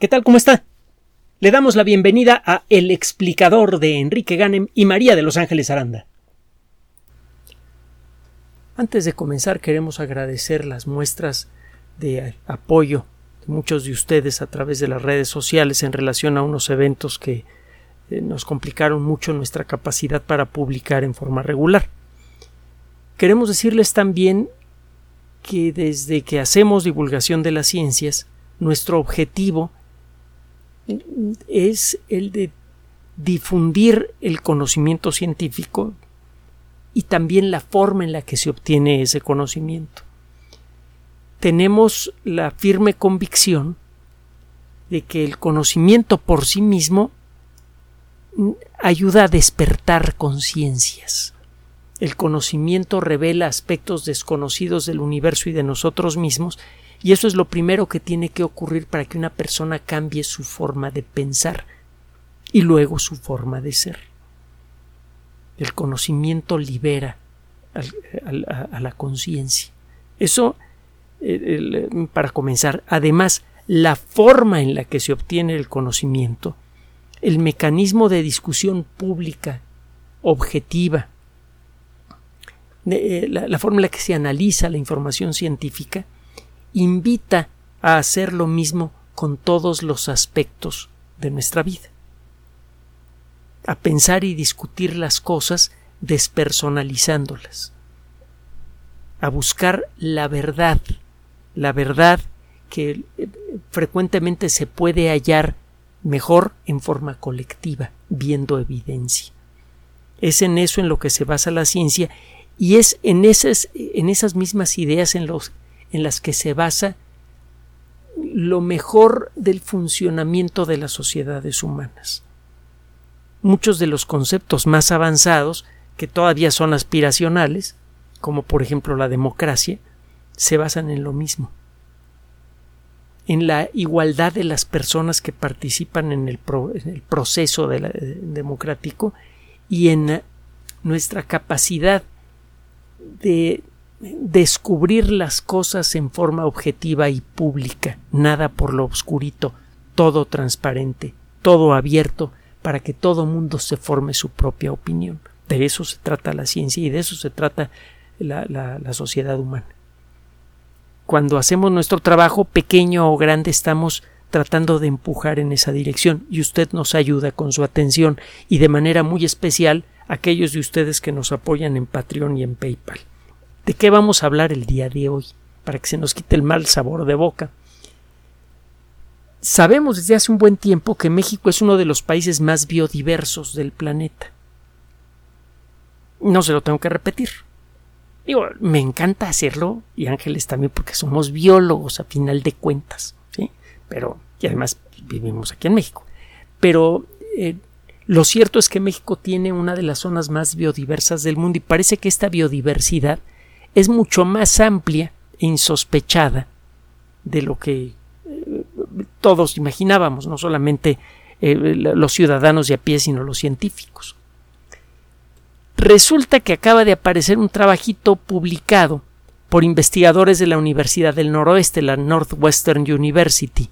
¿Qué tal? ¿Cómo está? Le damos la bienvenida a El explicador de Enrique Ganem y María de Los Ángeles Aranda. Antes de comenzar queremos agradecer las muestras de apoyo de muchos de ustedes a través de las redes sociales en relación a unos eventos que eh, nos complicaron mucho nuestra capacidad para publicar en forma regular. Queremos decirles también que desde que hacemos divulgación de las ciencias, nuestro objetivo es el de difundir el conocimiento científico y también la forma en la que se obtiene ese conocimiento. Tenemos la firme convicción de que el conocimiento por sí mismo ayuda a despertar conciencias. El conocimiento revela aspectos desconocidos del universo y de nosotros mismos y eso es lo primero que tiene que ocurrir para que una persona cambie su forma de pensar y luego su forma de ser. El conocimiento libera a, la conciencia. Eso, para comenzar, además, la forma en la que se obtiene el conocimiento, el mecanismo de discusión pública, objetiva, eh, la forma en la que se analiza la información científica, invita a hacer lo mismo con todos los aspectos de nuestra vida. A pensar y discutir las cosas despersonalizándolas. A buscar la verdad, la verdad que eh, frecuentemente se puede hallar mejor en forma colectiva, viendo evidencia. Es en eso en lo que se basa la ciencia y es en esas, en esas mismas ideas en los en las que se basa lo mejor del funcionamiento de las sociedades humanas. Muchos de los conceptos más avanzados, que todavía son aspiracionales, como por ejemplo la democracia, se basan en lo mismo en la igualdad de las personas que participan en el, proceso democrático y en nuestra capacidad de descubrir las cosas en forma objetiva y pública, nada por lo oscurito, todo transparente, todo abierto, para que todo mundo se forme su propia opinión. De eso se trata la ciencia y de eso se trata la, la sociedad humana. Cuando hacemos nuestro trabajo, pequeño o grande, estamos tratando de empujar en esa dirección y usted nos ayuda con su atención y de manera muy especial aquellos de ustedes que nos apoyan en Patreon y en PayPal. ¿De qué vamos a hablar el día de hoy? Para que se nos quite el mal sabor de boca. Sabemos desde hace un buen tiempo que México es uno de los países más biodiversos del planeta. No se lo tengo que repetir. Digo, me encanta hacerlo, y Ángeles también, porque somos biólogos a final de cuentas, ¿sí? Pero, y además vivimos aquí en México. Pero eh, lo cierto es que México tiene una de las zonas más biodiversas del mundo y parece que esta biodiversidad es mucho más amplia e insospechada de lo que eh, todos imaginábamos, no solamente eh, los ciudadanos de a pie, sino los científicos. Resulta que acaba de aparecer un trabajito publicado por investigadores de la Universidad del Noroeste, la Northwestern University.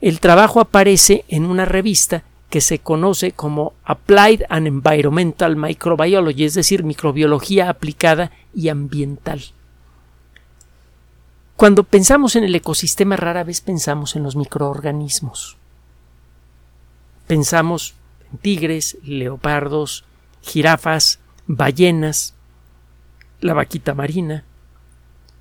El trabajo aparece en una revista que se conoce como Applied and Environmental Microbiology, es decir, microbiología aplicada y ambiental. Cuando pensamos en el ecosistema rara vez pensamos en los microorganismos. Pensamos en tigres, leopardos, jirafas, ballenas, la vaquita marina,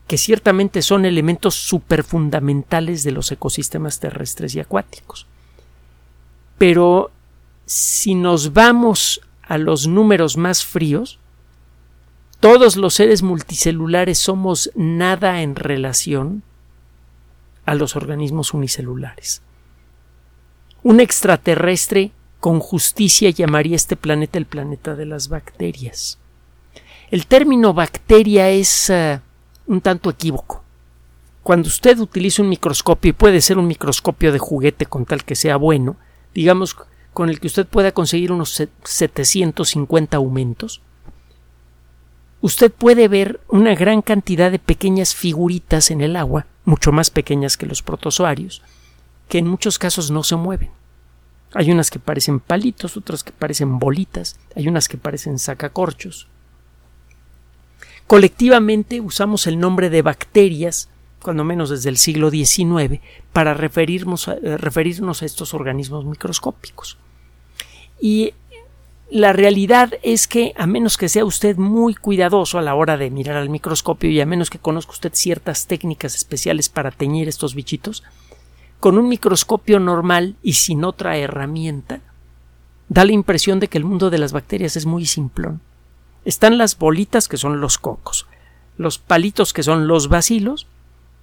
que ciertamente son elementos superfundamentales de los ecosistemas terrestres y acuáticos. Pero si nos vamos a los números más fríos, todos los seres multicelulares somos nada en relación a los organismos unicelulares. Un extraterrestre con justicia llamaría este planeta el planeta de las bacterias. El término bacteria es eh, un tanto equívoco. Cuando usted utiliza un microscopio, y puede ser un microscopio de juguete con tal que sea bueno, digamos, con el que usted pueda conseguir unos 750 aumentos, usted puede ver una gran cantidad de pequeñas figuritas en el agua, mucho más pequeñas que los protozoarios, que en muchos casos no se mueven. Hay unas que parecen palitos, otras que parecen bolitas, hay unas que parecen sacacorchos. Colectivamente usamos el nombre de bacterias, cuando menos desde el siglo XIX, para referirnos a, eh, referirnos a estos organismos microscópicos. Y la realidad es que, a menos que sea usted muy cuidadoso a la hora de mirar al microscopio y a menos que conozca usted ciertas técnicas especiales para teñir estos bichitos, con un microscopio normal y sin otra herramienta, da la impresión de que el mundo de las bacterias es muy simplón. Están las bolitas que son los cocos, los palitos que son los bacilos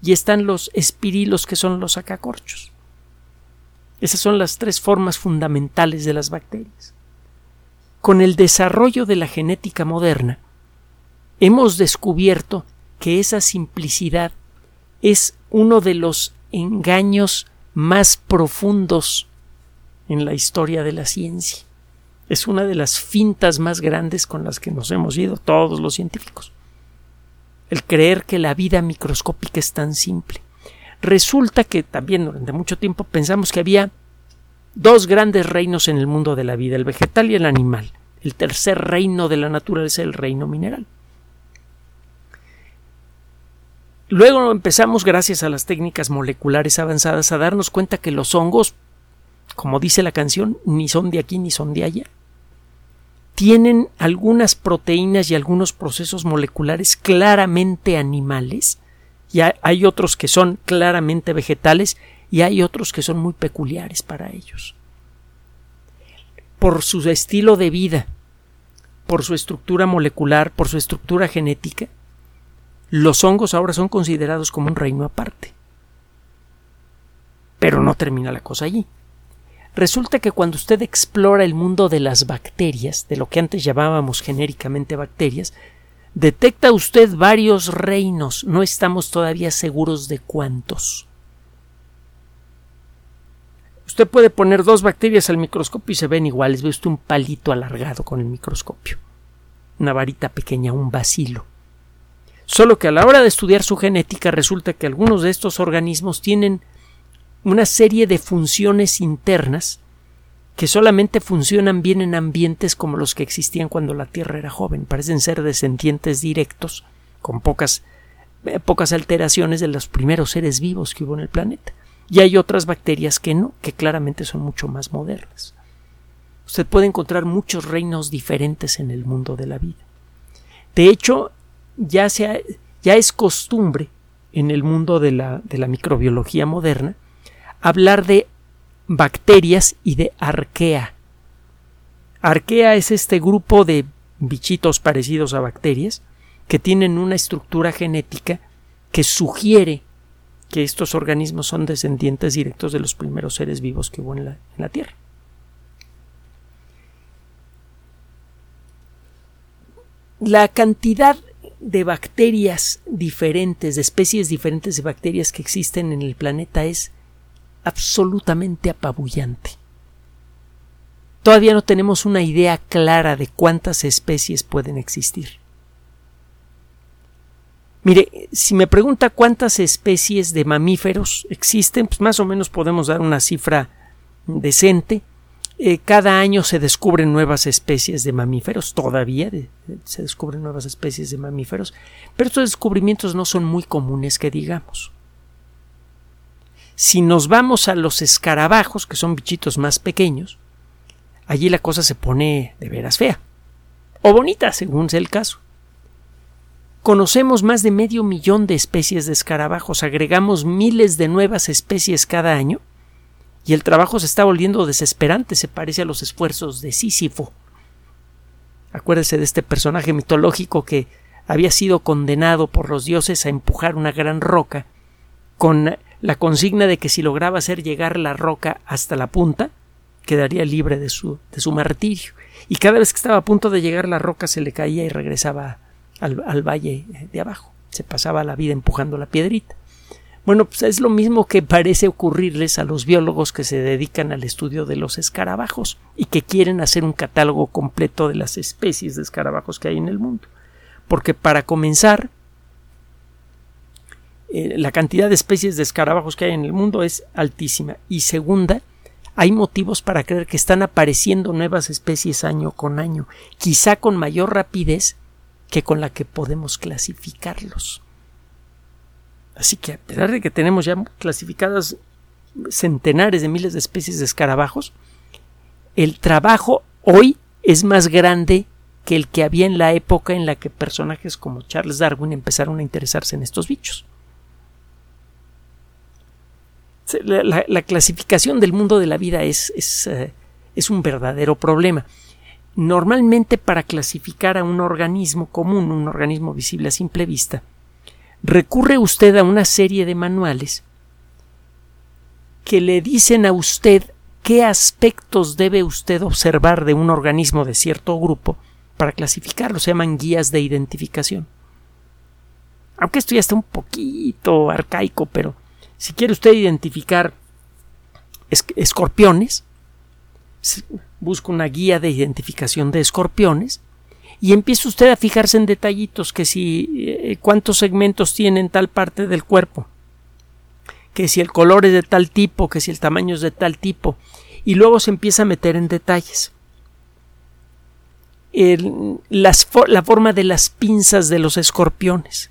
y están los espirilos que son los acacorchos. Esas son las tres formas fundamentales de las bacterias. Con el desarrollo de la genética moderna, hemos descubierto que esa simplicidad es uno de los engaños más profundos en la historia de la ciencia. Es una de las fintas más grandes con las que nos hemos ido todos los científicos. El creer que la vida microscópica es tan simple. Resulta que también durante mucho tiempo pensamos que había dos grandes reinos en el mundo de la vida, el vegetal y el animal. El tercer reino de la naturaleza es el reino mineral. Luego empezamos, gracias a las técnicas moleculares avanzadas, a darnos cuenta que los hongos, como dice la canción, ni son de aquí ni son de allá. Tienen algunas proteínas y algunos procesos moleculares claramente animales, y hay otros que son claramente vegetales, y hay otros que son muy peculiares para ellos. Por su estilo de vida, por su estructura molecular, por su estructura genética, los hongos ahora son considerados como un reino aparte. Pero no termina la cosa allí. Resulta que cuando usted explora el mundo de las bacterias, de lo que antes llamábamos genéricamente bacterias, detecta usted varios reinos, no estamos todavía seguros de cuántos. Usted puede poner dos bacterias al microscopio y se ven iguales, ve usted un palito alargado con el microscopio, una varita pequeña, un bacilo. Solo que a la hora de estudiar su genética resulta que algunos de estos organismos tienen una serie de funciones internas que solamente funcionan bien en ambientes como los que existían cuando la Tierra era joven. Parecen ser descendientes directos, con pocas, eh, pocas alteraciones de los primeros seres vivos que hubo en el planeta. Y hay otras bacterias que no, que claramente son mucho más modernas. Usted puede encontrar muchos reinos diferentes en el mundo de la vida. De hecho, ya, ya es costumbre en el mundo de la, de la microbiología moderna hablar de bacterias y de arquea. Arquea es este grupo de bichitos parecidos a bacterias que tienen una estructura genética que sugiere que estos organismos son descendientes directos de los primeros seres vivos que hubo en la, en la Tierra. La cantidad de bacterias diferentes, de especies diferentes de bacterias que existen en el planeta es absolutamente apabullante. Todavía no tenemos una idea clara de cuántas especies pueden existir. Mire, si me pregunta cuántas especies de mamíferos existen, pues más o menos podemos dar una cifra decente. Eh, cada año se descubren nuevas especies de mamíferos, todavía se descubren nuevas especies de mamíferos, pero estos descubrimientos no son muy comunes que digamos. Si nos vamos a los escarabajos, que son bichitos más pequeños, allí la cosa se pone de veras fea, o bonita, según sea el caso. Conocemos más de medio millón de especies de escarabajos, agregamos miles de nuevas especies cada año, y el trabajo se está volviendo desesperante, se parece a los esfuerzos de Sísifo. Acuérdese de este personaje mitológico que había sido condenado por los dioses a empujar una gran roca con la consigna de que si lograba hacer llegar la roca hasta la punta, quedaría libre de su, de su martirio. Y cada vez que estaba a punto de llegar la roca se le caía y regresaba al, al valle de abajo. Se pasaba la vida empujando la piedrita. Bueno, pues es lo mismo que parece ocurrirles a los biólogos que se dedican al estudio de los escarabajos y que quieren hacer un catálogo completo de las especies de escarabajos que hay en el mundo. Porque para comenzar, eh, la cantidad de especies de escarabajos que hay en el mundo es altísima. Y segunda, hay motivos para creer que están apareciendo nuevas especies año con año, quizá con mayor rapidez que con la que podemos clasificarlos. Así que a pesar de que tenemos ya clasificadas centenares de miles de especies de escarabajos, el trabajo hoy es más grande que el que había en la época en la que personajes como Charles Darwin empezaron a interesarse en estos bichos. La, clasificación del mundo de la vida es, eh, es un verdadero problema. Normalmente para clasificar a un organismo común, un organismo visible a simple vista, recurre usted a una serie de manuales que le dicen a usted qué aspectos debe usted observar de un organismo de cierto grupo para clasificarlo. Se llaman guías de identificación. Aunque esto ya está un poquito arcaico, pero si quiere usted identificar escorpiones, busca una guía de identificación de escorpiones y empieza usted a fijarse en detallitos que si eh, cuántos segmentos tienen tal parte del cuerpo, que si el color es de tal tipo, que si el tamaño es de tal tipo, y luego se empieza a meter en detalles. la forma de las pinzas de los escorpiones.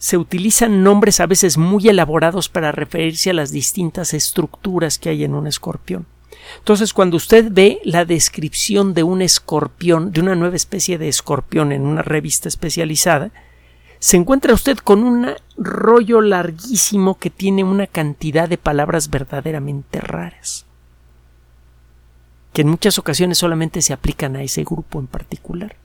Se utilizan nombres a veces muy elaborados para referirse a las distintas estructuras que hay en un escorpión. Entonces, cuando usted ve la descripción de un escorpión, de una nueva especie de escorpión en una revista especializada, se encuentra usted con un rollo larguísimo que tiene una cantidad de palabras verdaderamente raras, que en muchas ocasiones solamente se aplican a ese grupo en particular.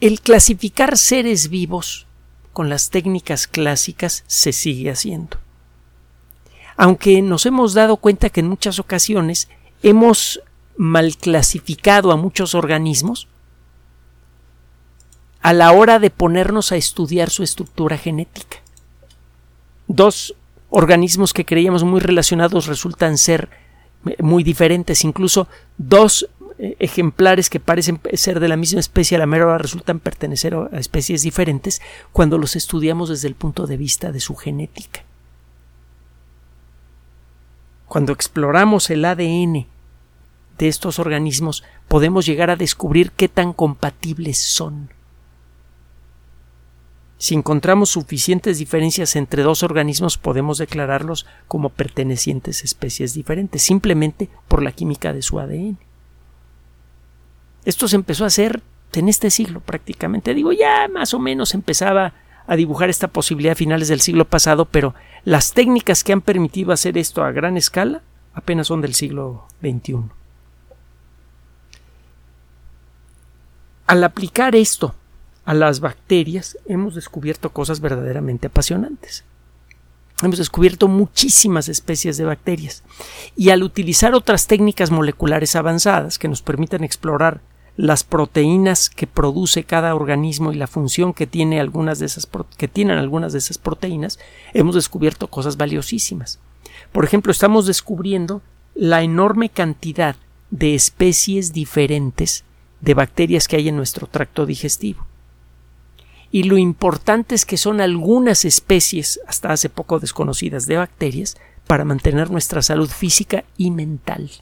El clasificar seres vivos con las técnicas clásicas se sigue haciendo. Aunque nos hemos dado cuenta que en muchas ocasiones hemos mal clasificado a muchos organismos a la hora de ponernos a estudiar su estructura genética. Dos organismos que creíamos muy relacionados resultan ser muy diferentes, incluso dos eh, ejemplares que parecen ser de la misma especie a la mera hora resultan pertenecer a especies diferentes cuando los estudiamos desde el punto de vista de su genética. Cuando exploramos el ADN de estos organismos podemos llegar a descubrir qué tan compatibles son. Si encontramos suficientes diferencias entre dos organismos podemos declararlos como pertenecientes a especies diferentes, simplemente por la química de su ADN. Esto se empezó a hacer en este siglo prácticamente. Digo, ya más o menos empezaba a dibujar esta posibilidad a finales del siglo pasado, pero las técnicas que han permitido hacer esto a gran escala apenas son del siglo XXI. Al aplicar esto a las bacterias, hemos descubierto cosas verdaderamente apasionantes. Hemos descubierto muchísimas especies de bacterias y al utilizar otras técnicas moleculares avanzadas que nos permiten explorar las proteínas que produce cada organismo y la función que tiene algunas de esas que tienen algunas de esas proteínas, hemos descubierto cosas valiosísimas. Por ejemplo, estamos descubriendo la enorme cantidad de especies diferentes de bacterias que hay en nuestro tracto digestivo. Y lo importante es que son algunas especies, hasta hace poco desconocidas, de bacterias para mantener nuestra salud física y mental.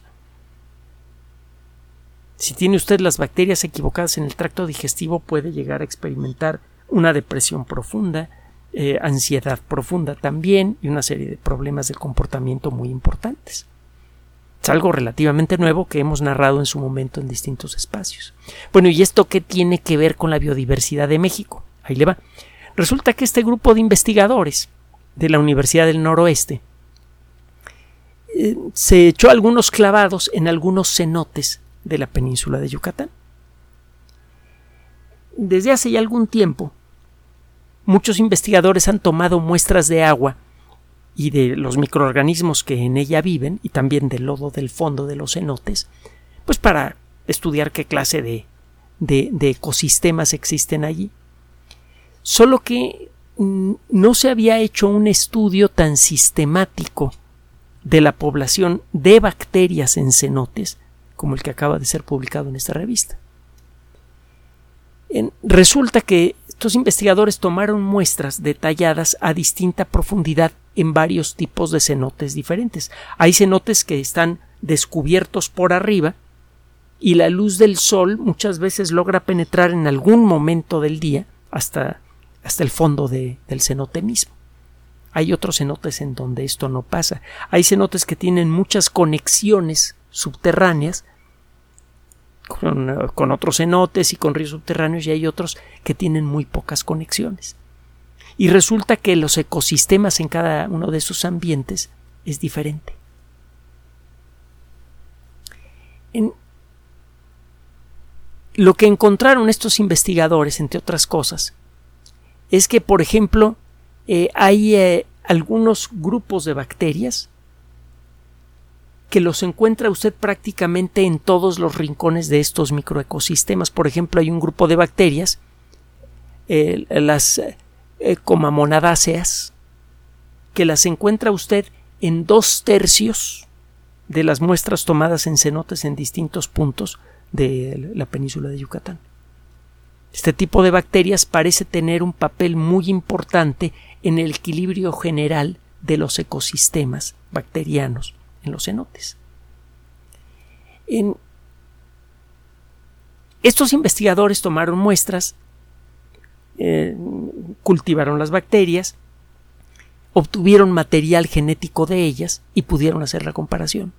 Si tiene usted las bacterias equivocadas en el tracto digestivo puede llegar a experimentar una depresión profunda, eh, ansiedad profunda también y una serie de problemas de comportamiento muy importantes. Es algo relativamente nuevo que hemos narrado en su momento en distintos espacios. Bueno, ¿y esto qué tiene que ver con la biodiversidad de México? Ahí le va. Resulta que este grupo de investigadores de la Universidad del Noroeste eh, se echó algunos clavados en algunos cenotes de la península de Yucatán. Desde hace ya algún tiempo, muchos investigadores han tomado muestras de agua y de los microorganismos que en ella viven y también del lodo del fondo de los cenotes, pues para estudiar qué clase de, de, ecosistemas existen allí. Solo que mm, no se había hecho un estudio tan sistemático de la población de bacterias en cenotes como el que acaba de ser publicado en esta revista. resulta que estos investigadores tomaron muestras detalladas a distinta profundidad en varios tipos de cenotes diferentes. Hay cenotes que están descubiertos por arriba y la luz del sol muchas veces logra penetrar en algún momento del día hasta, hasta el fondo del cenote mismo. Hay otros cenotes en donde esto no pasa. Hay cenotes que tienen muchas conexiones subterráneas con, con, otros cenotes y con ríos subterráneos y hay otros que tienen muy pocas conexiones. Y resulta que los ecosistemas en cada uno de esos ambientes es diferente. En, lo que encontraron estos investigadores, entre otras cosas, es que, por ejemplo, eh, hay eh, algunos grupos de bacterias que los encuentra usted prácticamente en todos los rincones de estos microecosistemas. Por ejemplo, hay un grupo de bacterias, eh, las comamonadáceas, que las encuentra usted en dos tercios de las muestras tomadas en cenotes en distintos puntos de la península de Yucatán. Este tipo de bacterias parece tener un papel muy importante en el equilibrio general de los ecosistemas bacterianos en los cenotes. estos investigadores tomaron muestras, eh, cultivaron las bacterias, obtuvieron material genético de ellas y pudieron hacer la comparación.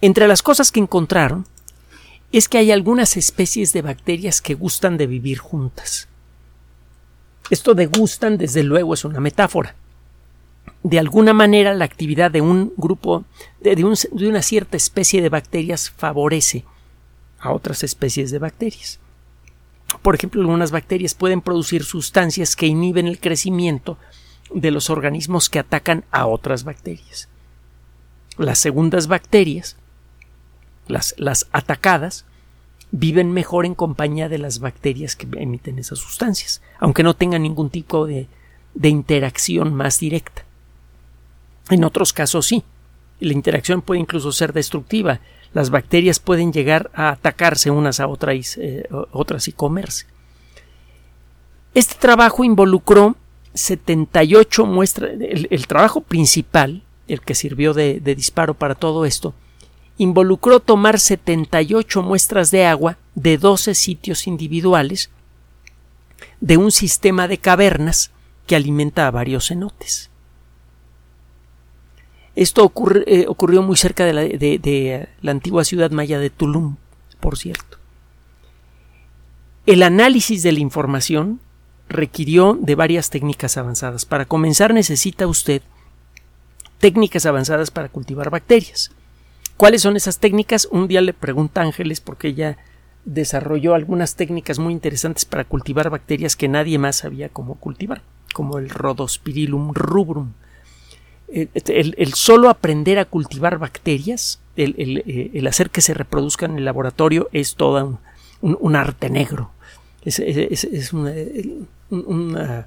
Entre las cosas que encontraron es que hay algunas especies de bacterias que gustan de vivir juntas. Esto de gustan, desde luego, es una metáfora. De alguna manera, la actividad de un grupo, de, de una cierta especie de bacterias favorece a otras especies de bacterias. Por ejemplo, algunas bacterias pueden producir sustancias que inhiben el crecimiento de los organismos que atacan a otras bacterias. Las segundas bacterias las, las atacadas, viven mejor en compañía de las bacterias que emiten esas sustancias, aunque no tengan ningún tipo de, de interacción más directa. En otros casos sí. La interacción puede incluso ser destructiva. Las bacterias pueden llegar a atacarse unas a otras, eh, otras y comerse. Este trabajo involucró 78 muestras. El, trabajo principal, el que sirvió de disparo para todo esto, involucró tomar 78 muestras de agua de 12 sitios individuales de un sistema de cavernas que alimenta a varios cenotes. Esto eh, ocurrió muy cerca de la, antigua ciudad maya de Tulum, por cierto. El análisis de la información requirió de varias técnicas avanzadas. Para comenzar necesita usted técnicas avanzadas para cultivar bacterias. ¿Cuáles son esas técnicas? Un día le pregunta Ángeles porque ella desarrolló algunas técnicas muy interesantes para cultivar bacterias que nadie más sabía cómo cultivar, como el Rhodospirillum rubrum. Eh, el, solo aprender a cultivar bacterias, el, eh, hacer que se reproduzcan en el laboratorio es todo un, arte negro. Es, una,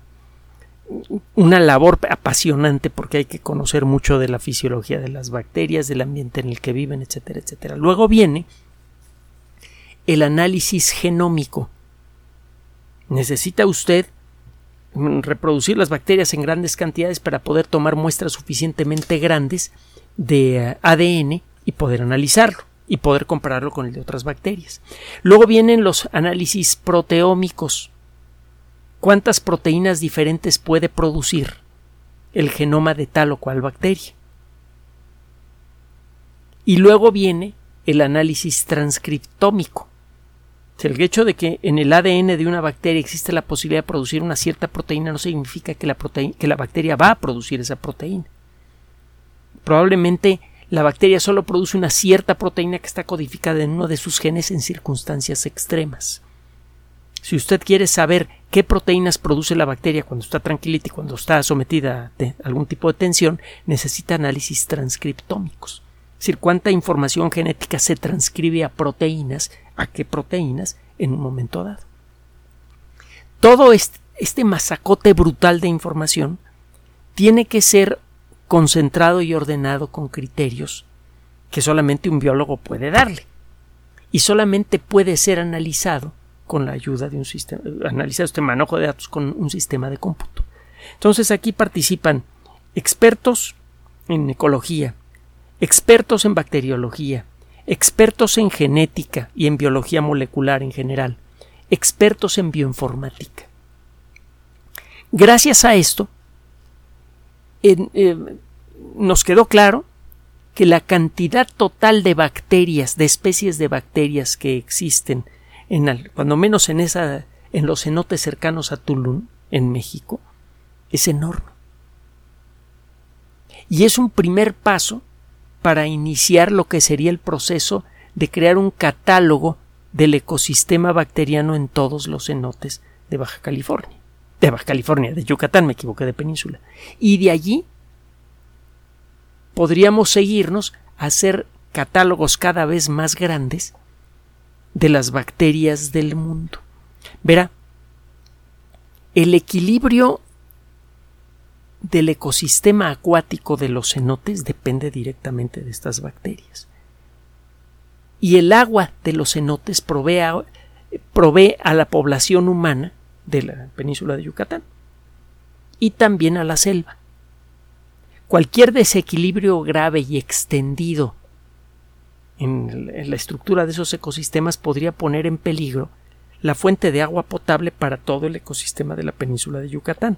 una labor apasionante porque hay que conocer mucho de la fisiología de las bacterias, del ambiente en el que viven, etcétera, etcétera. Luego viene el análisis genómico. Necesita usted reproducir las bacterias en grandes cantidades para poder tomar muestras suficientemente grandes de eh, ADN y poder analizarlo y poder compararlo con el de otras bacterias. Luego vienen los análisis proteómicos cuántas proteínas diferentes puede producir el genoma de tal o cual bacteria. Y luego viene el análisis transcriptómico. El hecho de que en el ADN de una bacteria existe la posibilidad de producir una cierta proteína no significa que la, que la bacteria va a producir esa proteína. Probablemente la bacteria solo produce una cierta proteína que está codificada en uno de sus genes en circunstancias extremas. Si usted quiere saber qué proteínas produce la bacteria cuando está tranquilita y cuando está sometida a algún tipo de tensión, necesita análisis transcriptómicos. Es decir, cuánta información genética se transcribe a proteínas, a qué proteínas en un momento dado. Todo este, este masacote brutal de información tiene que ser concentrado y ordenado con criterios que solamente un biólogo puede darle. y solamente puede ser analizado con la ayuda de un sistema, analizar este manejo de datos con un sistema de cómputo. Entonces aquí participan expertos en ecología, expertos en bacteriología, expertos en genética y en biología molecular en general, expertos en bioinformática. Gracias a esto, eh, nos quedó claro que la cantidad total de bacterias, de especies de bacterias que existen, en, cuando menos en, esa, en los cenotes cercanos a Tulum, en México, es enorme. Y es un primer paso para iniciar lo que sería el proceso de crear un catálogo del ecosistema bacteriano en todos los cenotes de Baja California. De Baja California, de Yucatán, me equivoqué de península. Y de allí podríamos seguirnos a hacer catálogos cada vez más grandes de las bacterias del mundo. Verá, el equilibrio del ecosistema acuático de los cenotes depende directamente de estas bacterias. Y el agua de los cenotes provee a, provee a la población humana de la península de Yucatán y también a la selva. Cualquier desequilibrio grave y extendido en la estructura de esos ecosistemas podría poner en peligro la fuente de agua potable para todo el ecosistema de la península de Yucatán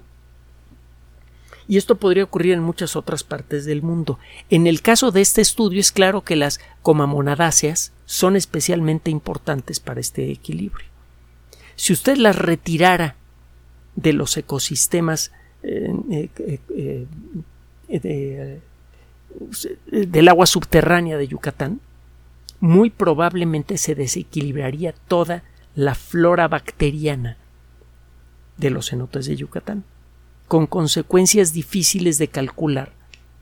y esto podría ocurrir en muchas otras partes del mundo. En el caso de este estudio es claro que las comamonadáceas son especialmente importantes para este equilibrio. Si usted las retirara de los ecosistemas eh, eh, eh, del agua subterránea de Yucatán, muy probablemente se desequilibraría toda la flora bacteriana de los cenotes de Yucatán con consecuencias difíciles de calcular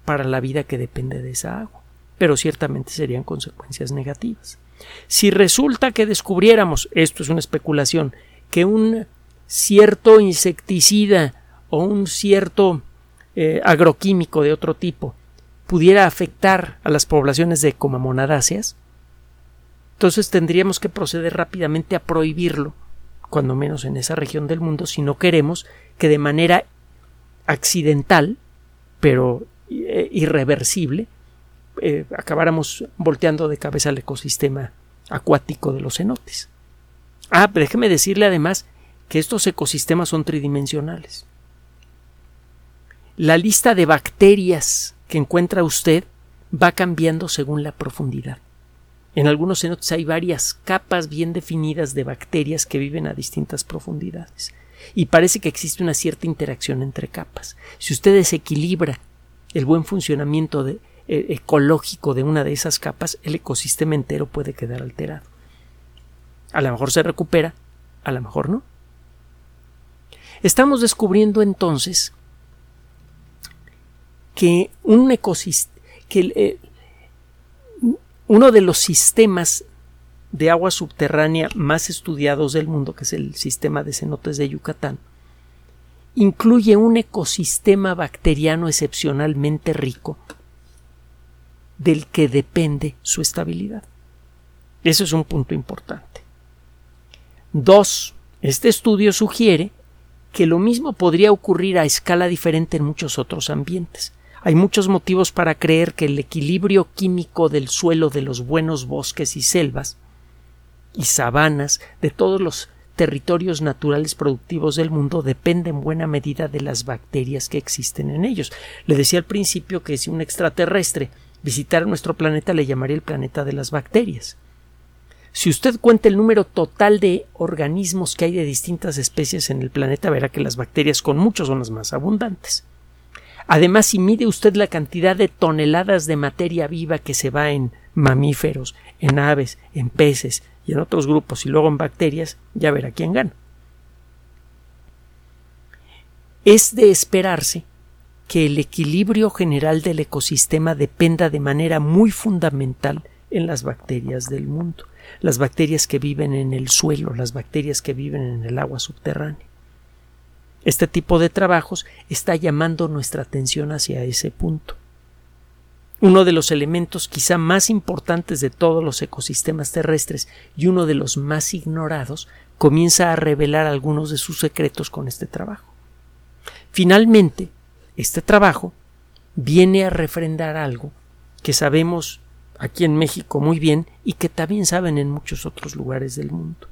para la vida que depende de esa agua, pero ciertamente serían consecuencias negativas. Si resulta que descubriéramos, esto es una especulación, que un cierto insecticida o un cierto eh, agroquímico de otro tipo pudiera afectar a las poblaciones de comamonadáceas, entonces tendríamos que proceder rápidamente a prohibirlo, cuando menos en esa región del mundo, si no queremos que de manera accidental, pero eh, irreversible, eh, acabáramos volteando de cabeza el ecosistema acuático de los cenotes. Ah, pero déjeme decirle además que estos ecosistemas son tridimensionales. La lista de bacterias que encuentra usted va cambiando según la profundidad. En algunos cenotes hay varias capas bien definidas de bacterias que viven a distintas profundidades y parece que existe una cierta interacción entre capas. Si usted desequilibra el buen funcionamiento eh, ecológico de una de esas capas, el ecosistema entero puede quedar alterado. A lo mejor se recupera, a lo mejor no. Estamos descubriendo entonces que un ecosistema, que eh, uno de los sistemas de agua subterránea más estudiados del mundo, que es el sistema de cenotes de Yucatán, incluye un ecosistema bacteriano excepcionalmente rico del que depende su estabilidad. Ese es un punto importante. Dos, este estudio sugiere que lo mismo podría ocurrir a escala diferente en muchos otros ambientes. Hay muchos motivos para creer que el equilibrio químico del suelo de los buenos bosques y selvas y sabanas de todos los territorios naturales productivos del mundo depende en buena medida de las bacterias que existen en ellos. Le decía al principio que si un extraterrestre visitara nuestro planeta le llamaría el planeta de las bacterias. Si usted cuenta el número total de organismos que hay de distintas especies en el planeta, verá que las bacterias con muchos son las más abundantes. Además, si mide usted la cantidad de toneladas de materia viva que se va en mamíferos, en aves, en peces, y en otros grupos y luego en bacterias, ya verá quién gana. Es de esperarse que el equilibrio general del ecosistema dependa de manera muy fundamental en las bacterias del mundo, las bacterias que viven en el suelo, las bacterias que viven en el agua subterránea. Este tipo de trabajos está llamando nuestra atención hacia ese punto. uno de los elementos quizá más importantes de todos los ecosistemas terrestres y uno de los más ignorados, comienza a revelar algunos de sus secretos con este trabajo. Finalmente, este trabajo viene a refrendar algo que sabemos aquí en México muy bien y que también saben en muchos otros lugares del mundo.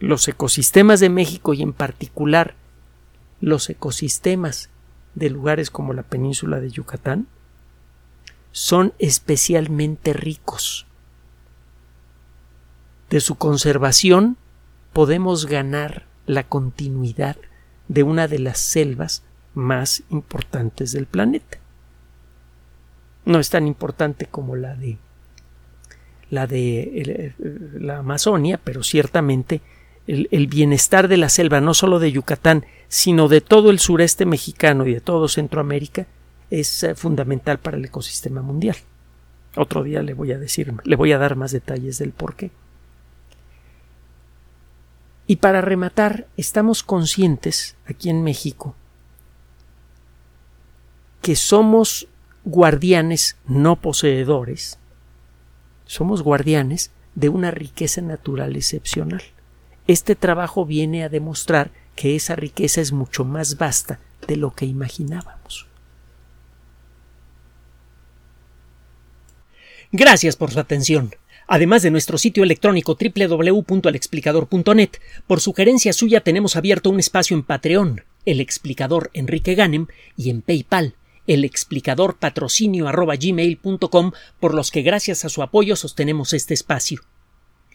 Los ecosistemas de México y en particular los ecosistemas de lugares como la península de Yucatán son especialmente ricos. De su conservación podemos ganar la continuidad de una de las selvas más importantes del planeta. No es tan importante como la de la de la Amazonia, pero ciertamente el, bienestar de la selva, no solo de Yucatán, sino de todo el sureste mexicano y de todo Centroamérica, es eh, fundamental para el ecosistema mundial. Otro día le voy a decir, le voy a dar más detalles del por qué. Y para rematar, estamos conscientes aquí en México que somos guardianes no poseedores, somos guardianes de una riqueza natural excepcional. Este trabajo viene a demostrar que esa riqueza es mucho más vasta de lo que imaginábamos. Gracias por su atención. Además de nuestro sitio electrónico www.alexplicador.net, por sugerencia suya tenemos abierto un espacio en Patreon, el explicador Enrique Ganem, y en PayPal, el explicador patrocinio por los que gracias a su apoyo sostenemos este espacio.